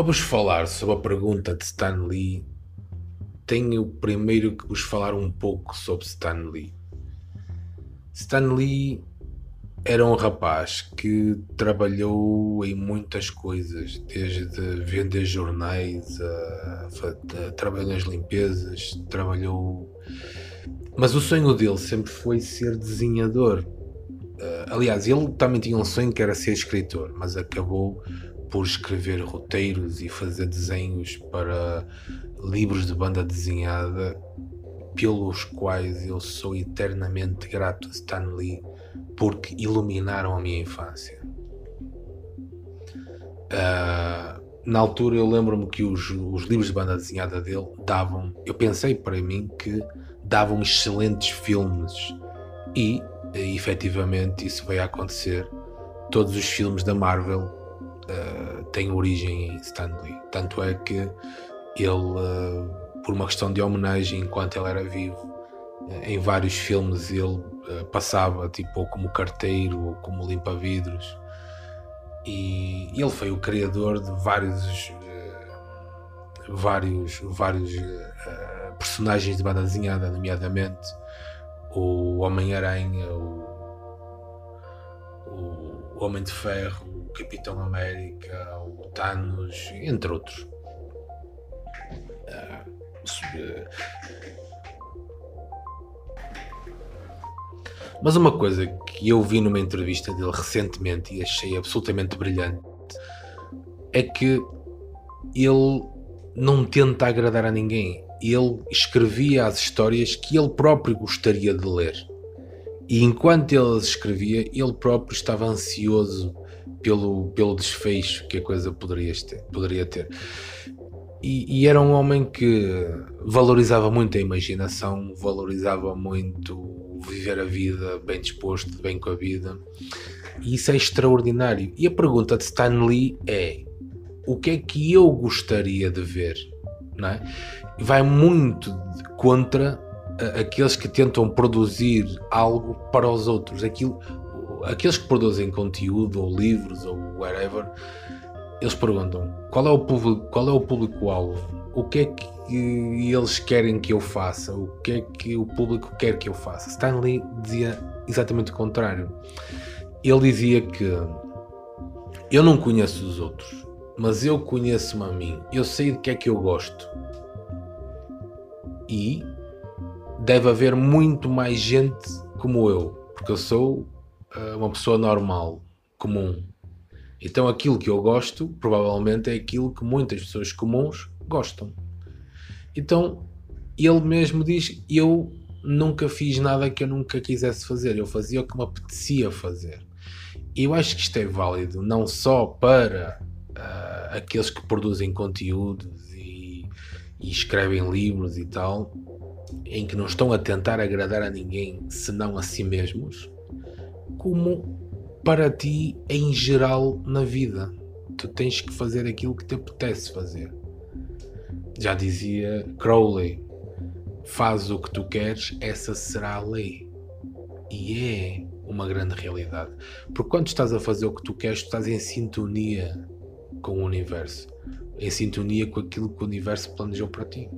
Para vos falar sobre a pergunta de Stan Lee, tenho primeiro que vos falar um pouco sobre Stan Lee. Stan Lee era um rapaz que trabalhou em muitas coisas, desde vender jornais a, a, a trabalhar nas limpezas, trabalhou. Mas o sonho dele sempre foi ser desenhador. Uh, aliás, ele também tinha um sonho que era ser escritor, mas acabou por escrever roteiros e fazer desenhos para livros de banda desenhada, pelos quais eu sou eternamente grato a Stan Lee porque iluminaram a minha infância. Uh, na altura eu lembro-me que os, os, livros de banda desenhada dele davam, eu pensei para mim que davam excelentes filmes e, e efetivamente isso veio a acontecer. Todos os filmes da Marvel uh, têm origem em Stan Lee. Tanto é que ele, uh, por uma questão de homenagem enquanto ele era vivo, em vários filmes ele passava tipo ou como carteiro ou como limpa-vidros e ele foi o criador de vários vários vários uh, personagens de banda desenhada nomeadamente o Homem-Aranha o, o Homem de Ferro Capitão América o Thanos entre outros Mas uma coisa que eu vi numa entrevista dele recentemente e achei absolutamente brilhante é que ele não tenta agradar a ninguém. Ele escrevia as histórias que ele próprio gostaria de ler. E enquanto ele as escrevia, ele próprio estava ansioso pelo, pelo desfecho que a coisa poderia ter. Poderia ter. E, e, era um homem que valorizava muito a imaginação, valorizava muito viver a vida bem disposto, bem com a vida. E isso é extraordinário. E a pergunta de Stan Lee é: o que é que eu gostaria de ver? Não é? Vai muito contra aqueles que tentam produzir algo para os outros. Aquilo, aqueles que produzem conteúdo ou livros ou whatever, eles perguntam qual é o público, qual é o público-alvo? O que é que eles querem que eu faça, o que é que o público quer que eu faça. Stanley dizia exatamente o contrário. Ele dizia que eu não conheço os outros, mas eu conheço-me a mim, eu sei de que é que eu gosto. E deve haver muito mais gente como eu, porque eu sou uma pessoa normal, comum. Então aquilo que eu gosto, provavelmente é aquilo que muitas pessoas comuns gostam. Então ele mesmo diz: Eu nunca fiz nada que eu nunca quisesse fazer, eu fazia o que me apetecia fazer. E eu acho que isto é válido não só para uh, aqueles que produzem conteúdos e, e escrevem livros e tal, em que não estão a tentar agradar a ninguém senão a si mesmos, como para ti em geral na vida. Tu tens que fazer aquilo que te apetece fazer. Já dizia Crowley: faz o que tu queres, essa será a lei. E é uma grande realidade. Porque quando estás a fazer o que tu queres, tu estás em sintonia com o universo, em sintonia com aquilo que o universo planejou para ti.